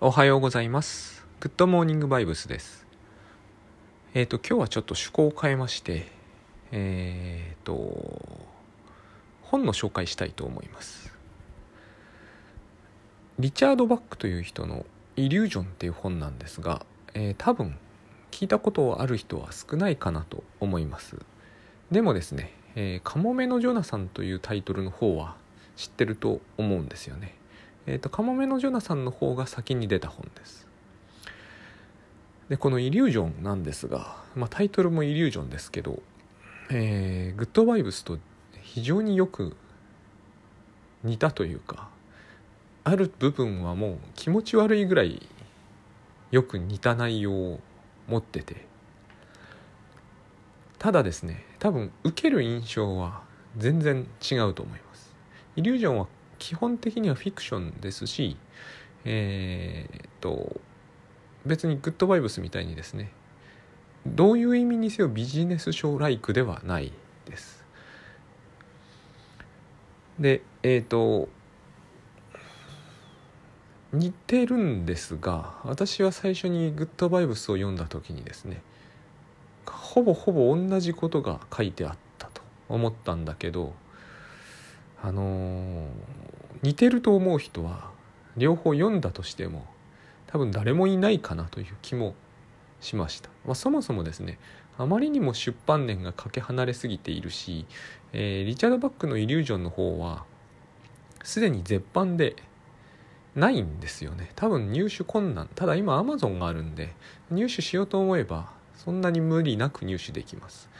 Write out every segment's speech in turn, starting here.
おはようございます。グッドモーニングバイブスです。えっ、と、今日はちょっと趣向を変えまして、えっ、と、本の紹介したいと思います。リチャード・バックという人の「イリュージョン」っていう本なんですが、えー多分聞いたことある人は少ないかなと思います。でもですね、えーカモメのジョナサンというタイトルの方は知ってると思うんですよね。えー、とカモメのジョナサンの方が先に出た本です。でこの「イリュージョン」なんですが、まあ、タイトルもイリュージョンですけど、えーグッドバイブスと非常によく似たというかある部分はもう気持ち悪いぐらいよく似た内容を持っててただですね多分受ける印象は全然違うと思います。イリュージョンは基本的にはフィクションですしえーっと別にグッドバイブスみたいにですねどういう意味にせよビジネス書ライクではないです。でえーっと似てるんですが私は最初にグッドバイブスを読んだ時にですねほぼほぼ同じことが書いてあったと思ったんだけどあのー似てると思う人は両方読んだとしても多分誰もいないかなという気もしました、まあ、そもそもですねあまりにも出版年がかけ離れすぎているし、えーリチャード・バックの「イリュージョン」の方はすでに絶版でないんですよね。多分入手困難。ただ今アマゾンがあるんで入手しようと思えばそんなに無理なく入手できます。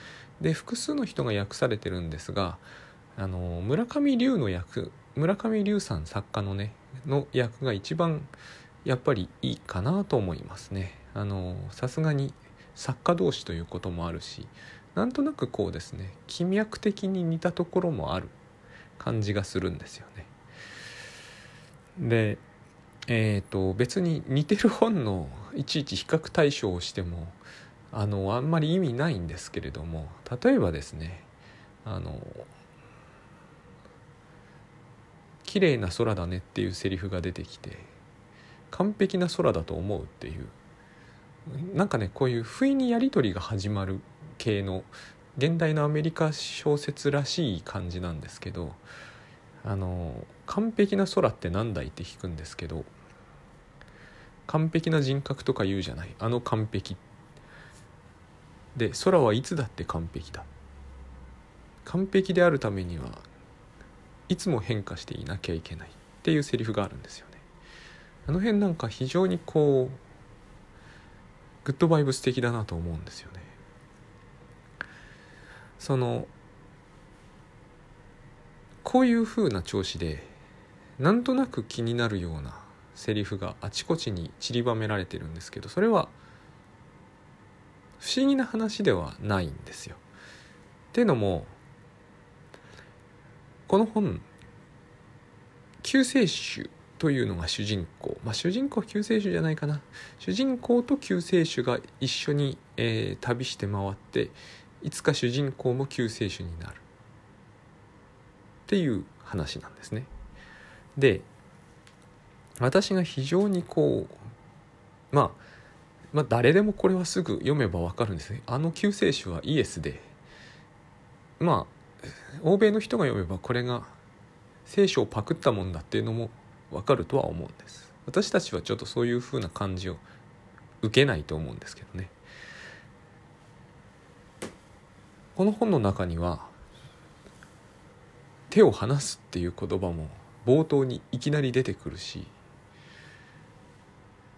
で複数の人が訳されてるんですがあの村上龍の役村上龍さん作家のねの役が一番やっぱりいいかなと思いますね。あのさすがに作家同士ということもあるしなんとなくこうですね気脈的に似たところもある感じがするんですよね。でえっ、と別に似てる本のいちいち比較対象をしてもあのあんまり意味ないんですけれども例えばですねあの綺麗な空だねっていうセリフが出てきて完璧な空だと思うっていう。なんかねこういう不意にやり取りが始まる系の現代のアメリカ小説らしい感じなんですけどあの完璧な空って何だいって聞くんですけど完璧な人格とか言うじゃない。あの完璧。で空はいつだって完璧だ。完璧であるためにはいつも変化していなきゃいけないっていうセリフがあるんですよねあの辺なんか非常にこうグッドバイブス的だなと思うんですよねそのこういう風な調子でなんとなく気になるようなセリフがあちこちに散りばめられてるんですけどそれは不思議な話ではないんですよ。っていうのもこの本救世主というのが主人公まあ主人公は救世主じゃないかな主人公と救世主が一緒に、えー旅して回っていつか主人公も救世主になるっていう話なんですね。で私が非常にこうまあまあ誰でもこれはすぐ読めばわかるんですね。あの救世主はイエスでまあ欧米の人が読めばこれが聖書をパクったもんだっていうのもわかるとは思うんです。私たちはちょっとそういう風な感じを受けないと思うんですけどね。この本の中には手を離すっていう言葉も冒頭にいきなり出てくるし、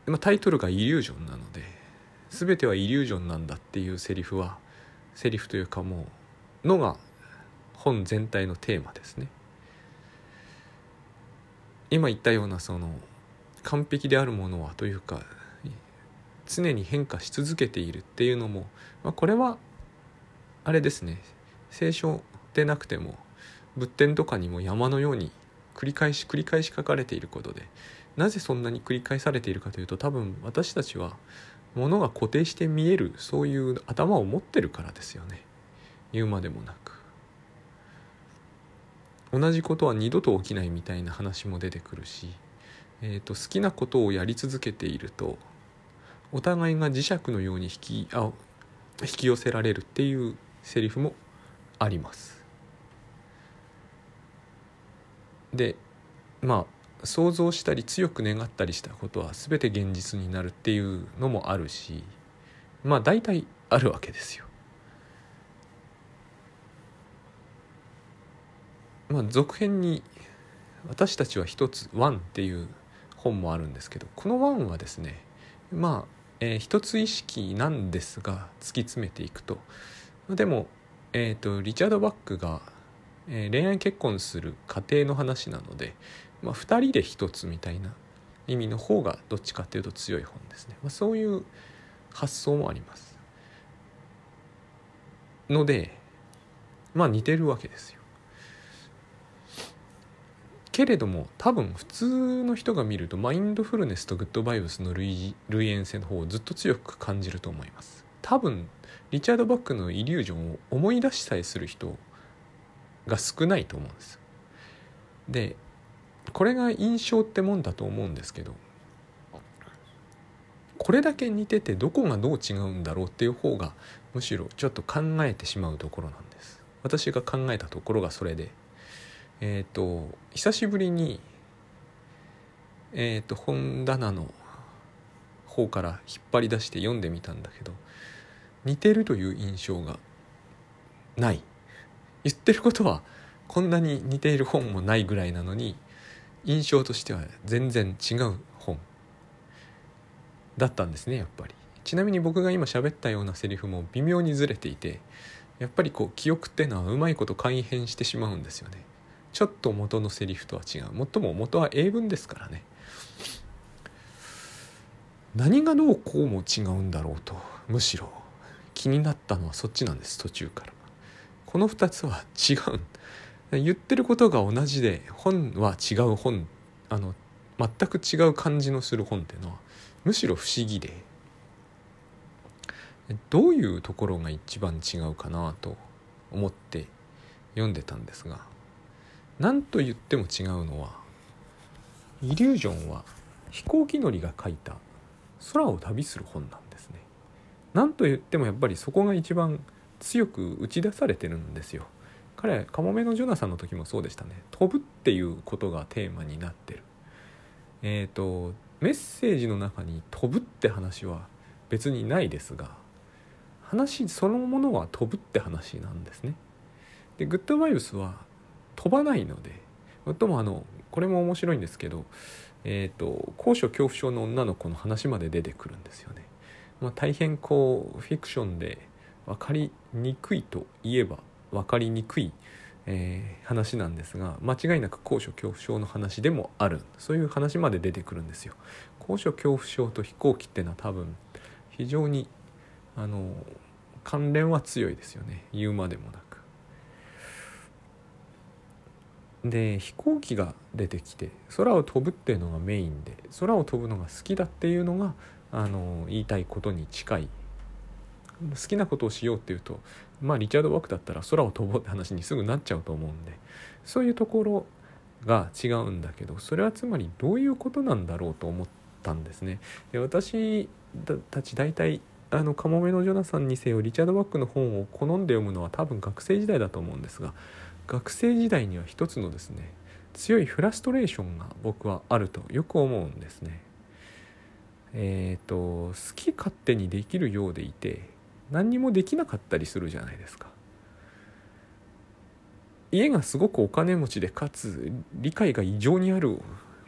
まあ、タイトルが「イリュージョン」なので全てはイリュージョンなんだっていうセリフはセリフというかもうのが本全体のテーマですね。今言ったようなその完璧であるものはというか常に変化し続けているっていうのも、まあ、これはあれですね。聖書でなくても仏典とかにも山のように繰り返し繰り返し書かれていることでなぜそんなに繰り返されているかというと多分私たちは物が固定して見えるそういう頭を持ってるからですよね。言うまでもなく。同じことは二度と起きないみたいな話も出てくるしえーと、好きなことをやり続けているとお互いが磁石のように引きあ引き寄せられるっていうセリフもあります。でまあ想像したり強く願ったりしたことは全て現実になるっていうのもあるしまあ大体あるわけですよ。まあ続編に「私たちは一つワン」っていう本もあるんですけどこのワンはですねまあ、えー、一つ意識なんですが突き詰めていくと。でも、えーと、リチャード・バックが、えー、恋愛結婚する家庭の話なので、まあ、2人で一つみたいな意味の方がどっちかっていうと強い本ですね、まあ、そういう発想もあります。のでまあ似てるわけですよ。けれども多分普通の人が見るとマインドフルネスとグッドバイブスの類類縁性の方をずっと強く感じると思います。多分リチャード・バックのイリュージョンを思い出しさえする人が少ないと思うんです。でこれが印象ってもんだと思うんですけどこれだけ似ててどこがどう違うんだろうっていう方がむしろちょっと考えてしまうところなんです。私が考えたところがそれでえっ、ー、と久しぶりにえっ、ー、と本棚の方から引っ張り出して読んでみたんだけど似てるという印象がない。言ってることはこんなに似ている本もないぐらいなのに印象としては全然違う本だったんですねやっぱり。ちなみに僕が今喋ったようなセリフも微妙にずれていてやっぱりこう記憶っていうのはうまいこと改変してしまうんですよね。ちょっと元のセリフとは違う。もとも元は英文ですからね。何がどうこうも違うんだろうとむしろ。気になったのはそっちなんです途中から。この2つは違う言ってることが同じで本は違う本あの全く違う感じのする本っていうのはむしろ不思議で。どういうところが一番違うかなと思って読んでたんですが何と言っても違うのはイリュージョンは飛行機乗りが書いた空を旅する本なんですね。何と言ってもやっぱりそこが一番強く打ち出されてるんですよ。彼カモメのジョナサンの時もそうでしたね飛ぶっていうことがテーマになってるえっ、ー、とメッセージの中に飛ぶって話は別にないですが話そのものは飛ぶって話なんですねでグッドバイブスは飛ばないのでともあのこれも面白いんですけど、えーと、高所恐怖症の女の子の話まで出てくるんですよね。まあ、大変こうフィクションで分かりにくいといえば分かりにくい、えー、話なんですが間違いなく高所恐怖症の話でもあるそういう話まで出てくるんですよ。高所恐怖症と飛行機ってのは多分非常にあの関連は強いですよね言うまでもなく。で飛行機が出てきて空を飛ぶっていうのがメインで空を飛ぶのが好きだっていうのがあの言いたいことに近い好きなことをしようっていうとまあリチャード・ワークだったら空を飛ぼうって話にすぐなっちゃうと思うんでそういうところが違うんだけどそれはつまりどういうことなんだろうと思ったんですね。で私たち大体あのカモメのジョナサンにせよリチャード・ワックの本を好んで読むのは多分学生時代だと思うんですが学生時代には一つのですね強いフラストレーションが僕はあるとよく思うんですね。えっ、ー、と好き勝手にできるようでいて何にもできなかったりするじゃないですか。家がすごくお金持ちでかつ理解が異常にある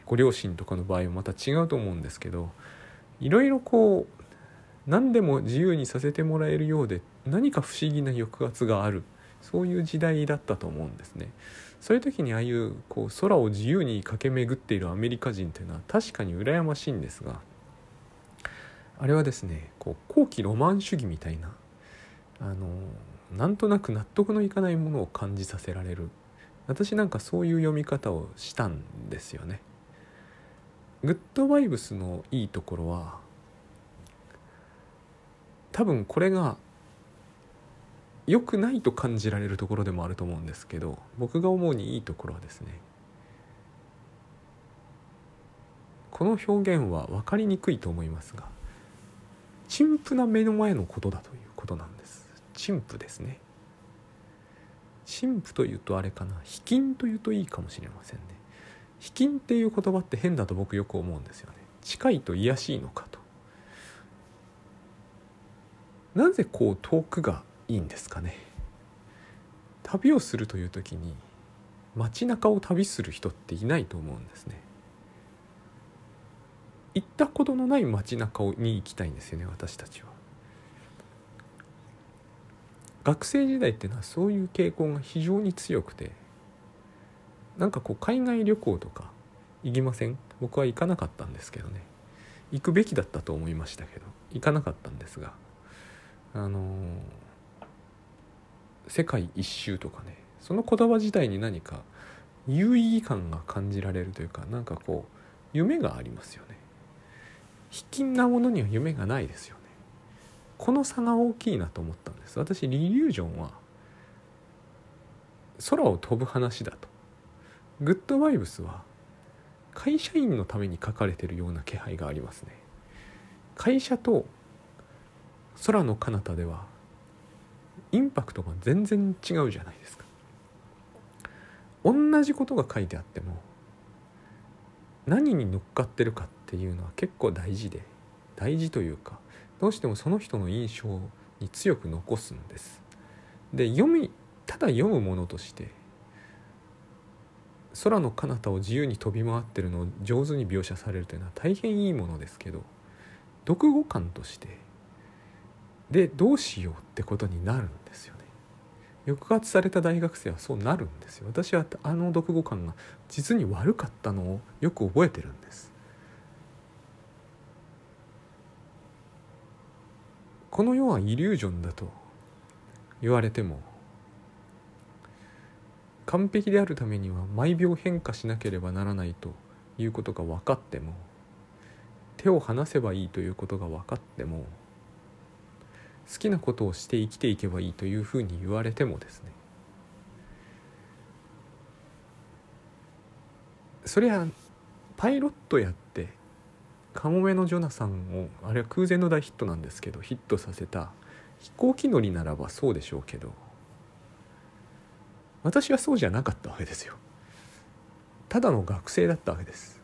ご両親とかの場合はまた違うと思うんですけどいろいろこう何でも自由にさせてもらえるようで何か不思議な抑圧があるそういう時代だったと思うんですね。そういう時にああいうこう空を自由に駆け巡っているアメリカ人というのは確かに羨ましいんですがあれはですねこう後期ロマン主義みたいなあのなんとなく納得のいかないものを感じさせられる私なんかそういう読み方をしたんですよね。グッドバイブスのいいところは多分これが良くないと感じられるところでもあると思うんですけど僕が思うにいいところはですねこの表現は分かりにくいと思いますが陳腐な目の前のことだということなんです。陳腐ですね。陳腐というとあれかな卑近というといいかもしれませんね。卑近っていう言葉って変だと僕よく思うんですよね。近いと癒しいのかと。なぜこう遠くがいいんですかね。旅をするという時に街中を旅する人っていないと思うんですね。行ったことのない街中に行きたいんですよね私たちは。学生時代っていうのはそういう傾向が非常に強くてなんかこう海外旅行とか行きません？僕は行かなかったんですけどね。行くべきだったと思いましたけど行かなかったんですがあのー、世界一周とかねその言葉自体に何か有意義感が感じられるというかなんかこう夢がありますよね。卑近なものには夢がないですよね。この差が大きいなと思ったんです。私リリュージョンは空を飛ぶ話だと。グッドバイブスは会社員のために書かれてるような気配がありますね。会社と空の彼方ではインパクトが全然違うじゃないですか。同じことが書いてあっても何に乗っかってるかっていうのは結構大事で大事というかどうしてもその人の印象に強く残すんです。で読みただ読むものとして空の彼方を自由に飛び回ってるのを上手に描写されるというのは大変いいものですけど読後感としてでどうしようってことになるんですよね。抑圧された大学生はそうなるんですよ。私はあの読後感が実に悪かったのをよく覚えてるんです。この世はイリュージョンだと言われても完璧であるためには毎秒変化しなければならないということが分かっても手を離せばいいということが分かっても好きなことをして生きていけばいいというふうに言われてもですね。そりゃパイロットやってカモメのジョナサンをあれは空前の大ヒットなんですけどヒットさせた飛行機乗りならばそうでしょうけど私はそうじゃなかったわけですよ。ただの学生だったわけです。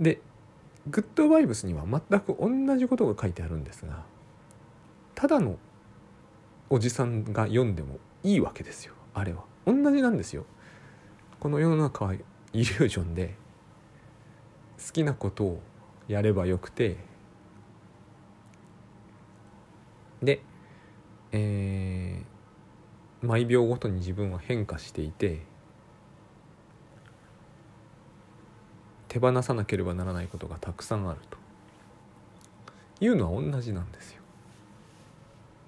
でグッドバイブスには全く同じことが書いてあるんですがただのおじさんが読んでもいいわけですよあれは。同じなんですよ。この世の中はイリュージョンで好きなことをやればよくてで、えー、毎秒ごとに自分は変化していて手放さなければならないことがたくさんあると。いうのは同じなんですよ。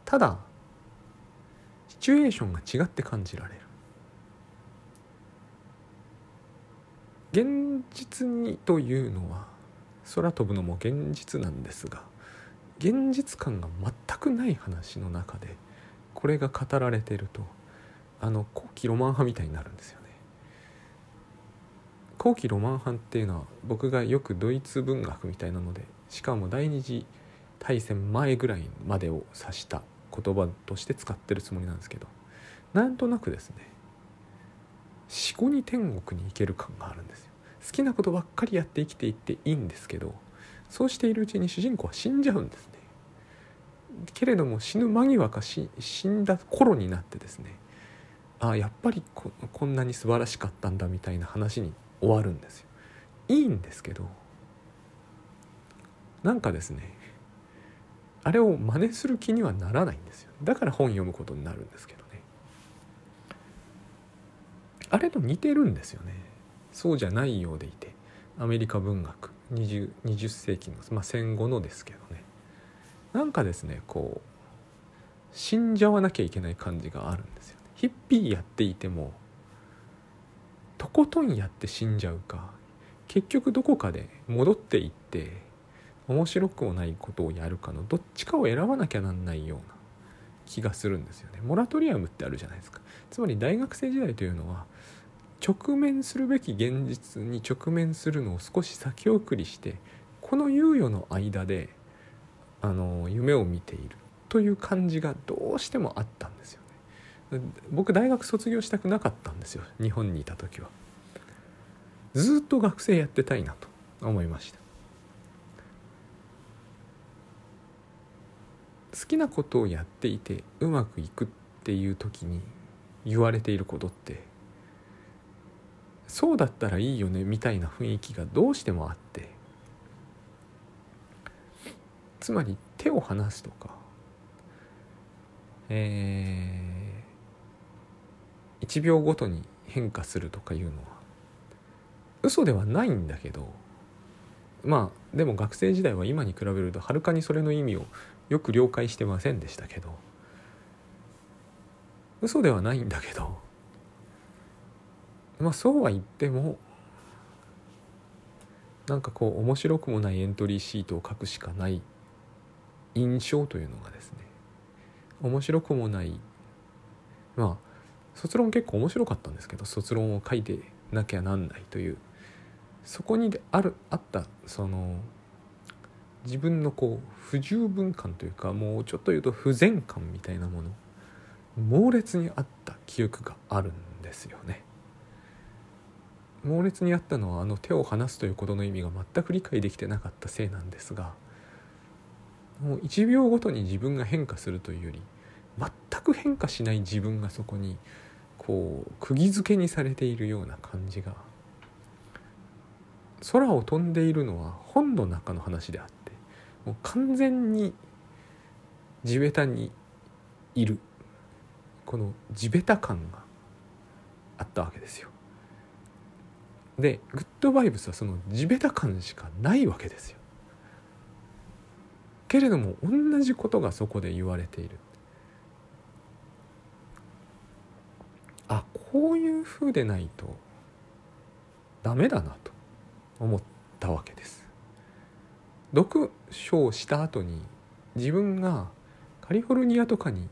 ただシチュエーションが違って感じられる。現実にというのは空飛ぶのも現実なんですが現実感が全くない話の中でこれが語られてるとあの後期ロマン派みたいになるんですよね。後期ロマン派っていうのは僕がよくドイツ文学みたいなのでしかも第二次大戦前ぐらいまでを指した言葉として使ってるつもりなんですけどなんとなくですね思考に天国に行ける感があるんですよ。好きなことばっかりやって生きていっていいんですけどそうしているうちに主人公は死んじゃうんですね。けれども死ぬ間際か死んだ頃になってですねああやっぱりここんなに素晴らしかったんだみたいな話に終わるんですよ。いいんですけどなんかですねあれを真似する気にはならないんですよ。だから本読むことになるんですけどね。あれと似てるんですよね。そうじゃないようでいてアメリカ文学 20, 20世紀の、まあ、戦後のですけどね。なんかですねこう死んじゃわなきゃいけない感じがあるんですよ、ね、ヒッピーやっていてもとことんやって死んじゃうか。結局どこかで戻っていって面白くもないことをやるかのどっちかを選ばなきゃなんないような気がするんですよね。モラトリアムってあるじゃないですか。つまり大学生時代というのは直面するべき現実に直面するのを少し先送りしてこの猶予の間であの夢を見ているという感じがどうしてもあったんです僕大学卒業したくなかったんですよ日本にいた時は。ずっと学生やってたいなと思いました。好きなことをやっていてうまくいくっていう時に言われていることってそうだったらいいよねみたいな雰囲気がどうしてもあってつまり手を離すとかえー、1秒ごとに変化するとかいうのは嘘ではないんだけどまあでも学生時代は今に比べるとはるかにそれの意味をよく了解してませんでしたけど嘘ではないんだけどまあそうは言ってもなんかこう面白くもないエントリーシートを書くしかない印象というのがですね面白くもないまあ卒論結構面白かったんですけど卒論を書いてなきゃなんないというそこにあるあったその自分のこう不十分感というかもうちょっと言うと不全感みたいなもの猛烈にあった記憶があるんですよね。猛烈にあったのはあの手を離すということの意味が全く理解できてなかったせいなんですがもう1秒ごとに自分が変化するというより全く変化しない自分がそこにこう釘付けにされているような感じが空を飛んでいるのは本の中の話であってもう完全に地べたにいるこの地べた感があったわけですよ。でグッドバイブスはその地べた感しかないわけですよ。けれども同じことがそこで言われている。あこういう風でないとダメだなと思ったわけです。読書をした後に自分がカリフォルニアとかに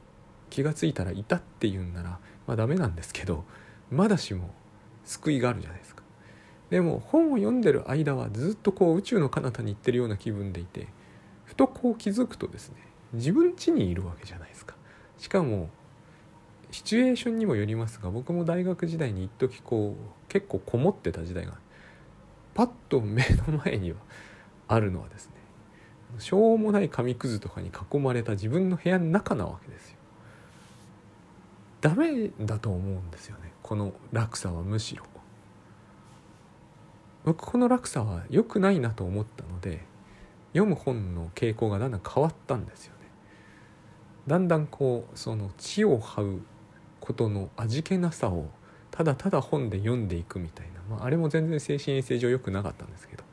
気が付いたらいたっていうんならまあダメなんですけどまだしも救いがあるじゃないですか。でも本を読んでる間はずっとこう宇宙の彼方に行ってるような気分でいてふとこう気づくとですね自分家にいるわけじゃないですか。しかもシチュエーションにもよりますが僕も大学時代に一時こう結構こもってた時代がパッと目の前にはあるのはですねしょうもない紙くずとかに囲まれた自分の部屋の中なわけですよ。ダメだと思うんですよねこの落差はむしろ。僕この落差は良くないなと思ったので読む本の傾向がだんだん変わったんですよね。だんだんこうその地を這うことの味気なさをただただ本で読んでいくみたいな、まあ、あれも全然精神衛生上良くなかったんですけど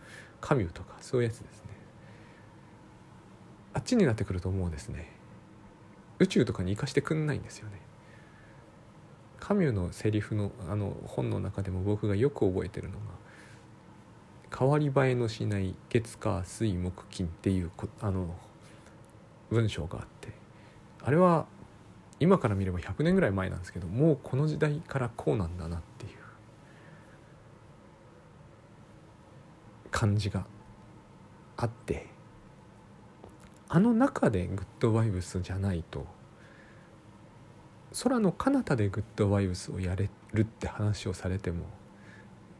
カミュとかそういうやつですね。あっちになってくるともうですね。宇宙とかに行かしてくんないんですよね。カミュのセリフのあの本の中でも僕がよく覚えてるのが「変わり映えのしない月火水木金」っていうあの文章があってあれは今から見れば100年ぐらい前なんですけどもうこの時代からこうなんだなっていう。感じがあって。あの中でグッドバイブスじゃないと空の彼方でグッドバイブスをやれるって話をされても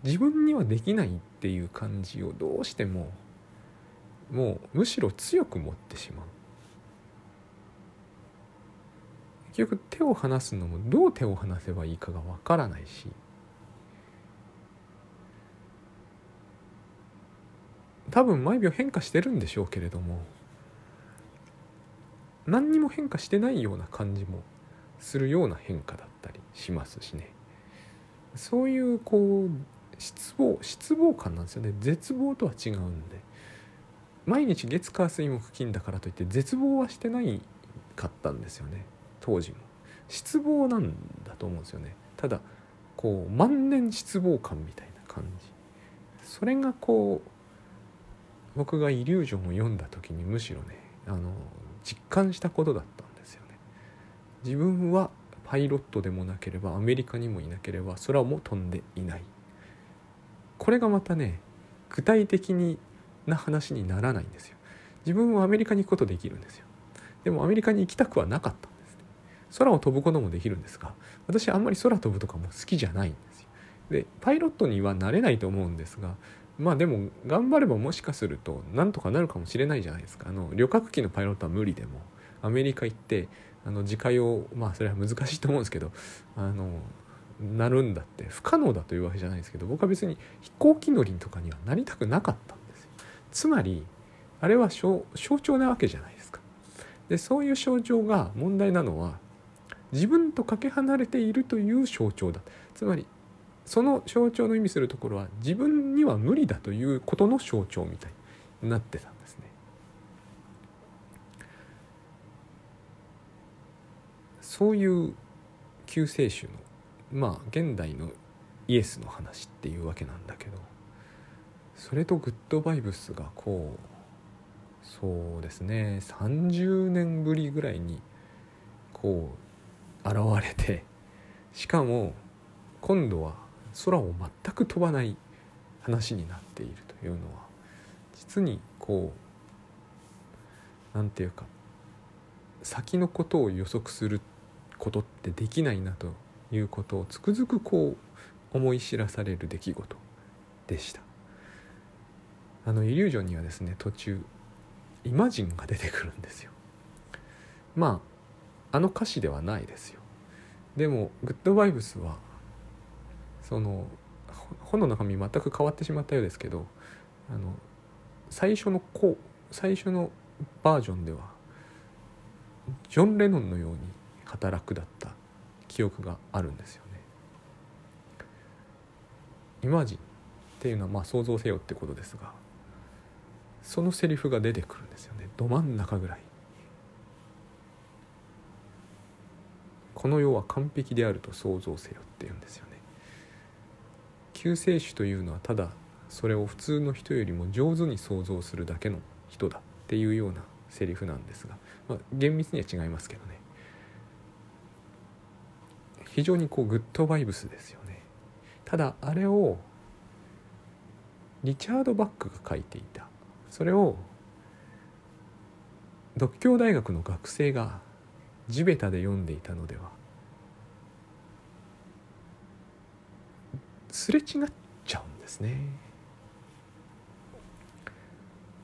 自分にはできないっていう感じをどうしてももうむしろ強く持ってしまう。結局手を離すのもどう手を離せばいいかがわからないし。多分毎秒変化してるんでしょうけれども。何にも変化してないような感じもするような変化だったりしますしね。そういうこう失望失望感なんですよね。絶望とは違うんで。毎日月火水木金だからといって絶望はしてないかったんですよね。当時も失望なんだと思うんですよね。ただこう万年失望感みたいな感じ。それがこう僕がイリュージョンを読んだ時にむしろねあの実感したことだったんですよね。自分はパイロットでもなければアメリカにもいなければ空も飛んでいない。これがまたね具体的にな話にならないんですよ。自分はアメリカに行くことできるんですよ。でもアメリカに行きたくはなかった、空を飛ぶこともできるんですが私あんまり空飛ぶとかも好きじゃないんですよ。でパイロットにはなれないと思うんですがまあでも頑張ればもしかするとなんとかなるかもしれないじゃないですか。あの旅客機のパイロットは無理でもアメリカ行ってあの自家用まあそれは難しいと思うんですけどあのなるんだって不可能だというわけじゃないですけど僕は別に飛行機乗りとかにはなりたくなかったんですよ。つまりあれは象徴なわけじゃないですか。でそういう象徴が問題なのは自分とかけ離れているという象徴だ。つまりその象徴の意味するところは自分には無理だということの象徴みたいになってたんですね。そういう救世主のまあ現代のイエスの話っていうわけなんだけどそれとグッドバイブスがこうそうですね30年ぶりぐらいにこう現れてしかも今度は空を全く飛ばない話になっているというのは実にこう何て言うか先のことを予測することってできないなということをつくづくこう思い知らされる出来事でした。あのイリュージョンにはですね途中イマジンが出てくるんですよ。まああの歌詞ではないですよでもグッドバイブスはその本の中身全く変わってしまったようですけどあの最初のこう最初のバージョンではジョン・レノンのように働くだった記憶があるんですよね。イマジンっていうのはまあ想像せよってことですがそのセリフが出てくるんですよねど真ん中ぐらい。この世は完璧であると想像せよっていうんですよね。救世主というのはただそれを普通の人よりも上手に想像するだけの人だっていうようなセリフなんですが、まあ、厳密には違いますけどね。非常にこうグッドバイブスですよね。ただあれをリチャード・バックが書いていた。それを独協大学の学生が地べたで読んでいたのでは。すれ違っちゃうんですね。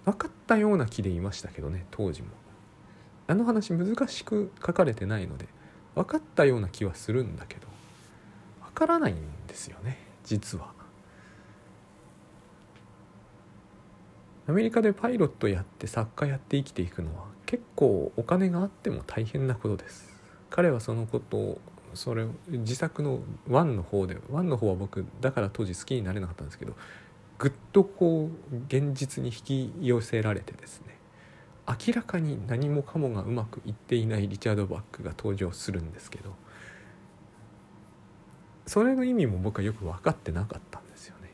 分かったような気でいましたけどね当時も。あの話難しく書かれてないので分かったような気はするんだけど分からないんですよね実は。アメリカでパイロットやって作家やって生きていくのは結構お金があっても大変なことです。彼はそのことをそれ自作の1の方で1の方は僕だから当時好きになれなかったんですけどぐっとこう現実に引き寄せられてですね明らかに何もかもがうまくいっていないリチャード・バックが登場するんですけどそれの意味も僕はよく分かってなかったんですよね。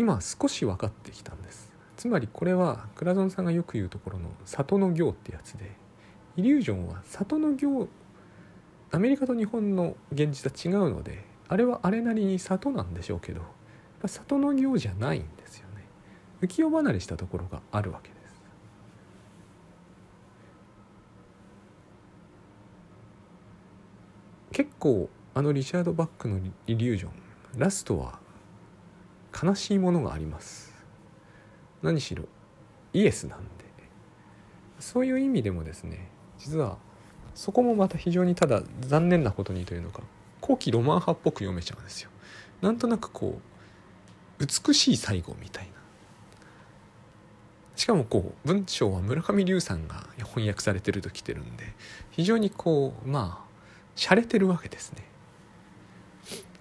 今少し分かってきたんです。つまりこれは倉園さんがよく言うところの里の行ってやつでイリュージョンは里の行アメリカと日本の現実は違うのであれはあれなりに里なんでしょうけど里の行じゃないんですよね。浮世離れしたところがあるわけです。結構あのリチャード・バックのイリュージョンラストは悲しいものがあります。何しろイエスなんで。そういう意味でもですね実はそこもまた非常にただ残念なことにというのか後期ロマン派っぽく読めちゃうんですよ。なんとなくこう美しい最後みたいな。しかもこう文章は村上龍さんが翻訳されてると来てるんで非常にこうまあ洒落てるわけですね。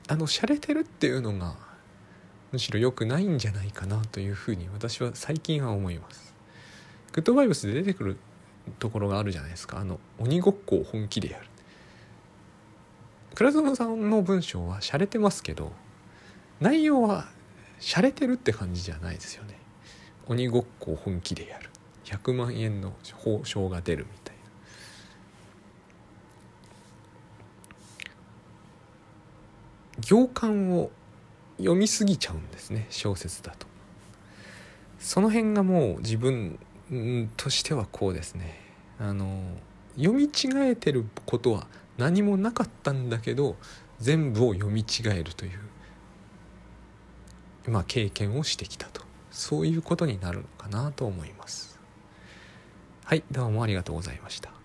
あの洒落てるっていうのがむしろ良くないんじゃないかなというふうに私は最近は思います。グッドバイブスで出てくるところがあるじゃないですか。あの鬼ごっこを本気でやる。倉園さんの文章は洒落てますけど内容は洒落てるって感じじゃないですよね。鬼ごっこを本気でやる。100万円の報奨が出るみたいな。行間を読みすぎちゃうんですね小説だと。その辺がもう自分としてはこうですね。あの読み違えてることは何もなかったんだけど全部を読み違えるというまあ経験をしてきたと。そういうことになるのかなと思います。はいどうもありがとうございました。